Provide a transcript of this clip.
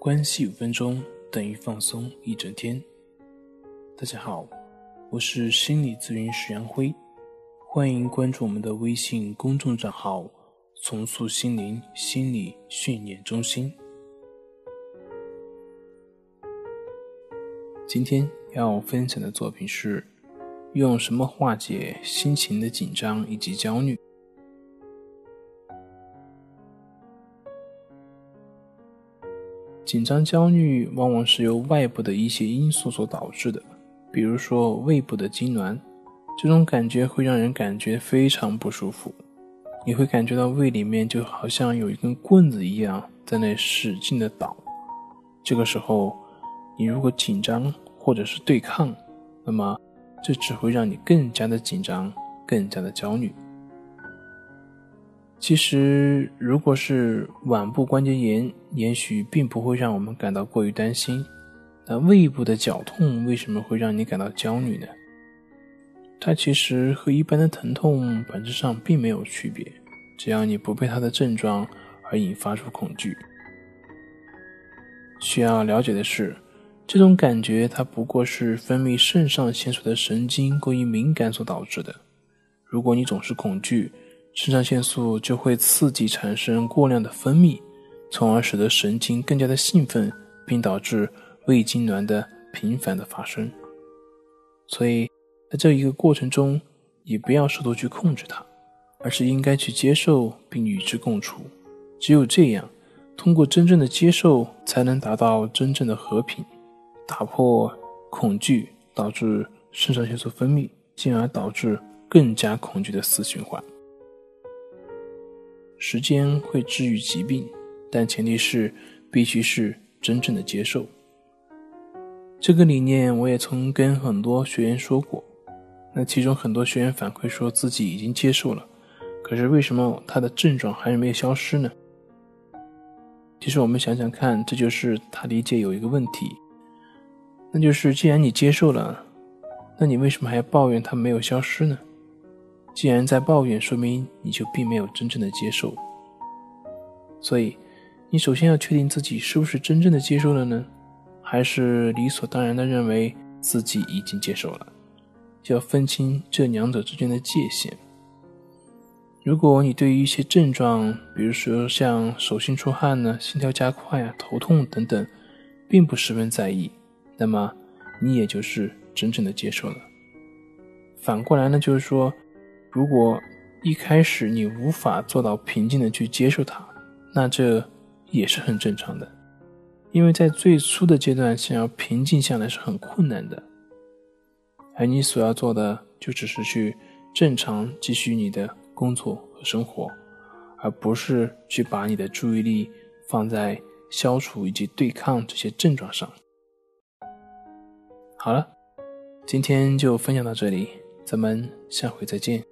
关系五分钟等于放松一整天。大家好，我是心理咨询师杨辉，欢迎关注我们的微信公众账号“重塑心灵心理训练中心”。今天要分享的作品是：用什么化解心情的紧张以及焦虑？紧张焦虑往往是由外部的一些因素所导致的，比如说胃部的痉挛，这种感觉会让人感觉非常不舒服。你会感觉到胃里面就好像有一根棍子一样在那使劲的捣。这个时候，你如果紧张或者是对抗，那么这只会让你更加的紧张，更加的焦虑。其实，如果是腕部关节炎，也许并不会让我们感到过于担心。那胃部的绞痛为什么会让你感到焦虑呢？它其实和一般的疼痛本质上并没有区别，只要你不被它的症状而引发出恐惧。需要了解的是，这种感觉它不过是分泌肾上腺素的神经过于敏感所导致的。如果你总是恐惧，肾上腺素就会刺激产生过量的分泌，从而使得神经更加的兴奋，并导致胃痉挛的频繁的发生。所以，在这一个过程中，也不要试图去控制它，而是应该去接受并与之共处。只有这样，通过真正的接受，才能达到真正的和平，打破恐惧导致肾上腺素分泌，进而导致更加恐惧的死循环。时间会治愈疾病，但前提是必须是真正的接受。这个理念我也曾跟很多学员说过，那其中很多学员反馈说自己已经接受了，可是为什么他的症状还是没有消失呢？其实我们想想看，这就是他理解有一个问题，那就是既然你接受了，那你为什么还要抱怨它没有消失呢？既然在抱怨，说明你就并没有真正的接受。所以，你首先要确定自己是不是真正的接受了呢？还是理所当然的认为自己已经接受了？就要分清这两者之间的界限。如果你对于一些症状，比如说像手心出汗呢、心跳加快啊、头痛等等，并不十分在意，那么你也就是真正的接受了。反过来呢，就是说。如果一开始你无法做到平静的去接受它，那这也是很正常的，因为在最初的阶段，想要平静下来是很困难的。而你所要做的，就只是去正常继续你的工作和生活，而不是去把你的注意力放在消除以及对抗这些症状上。好了，今天就分享到这里，咱们下回再见。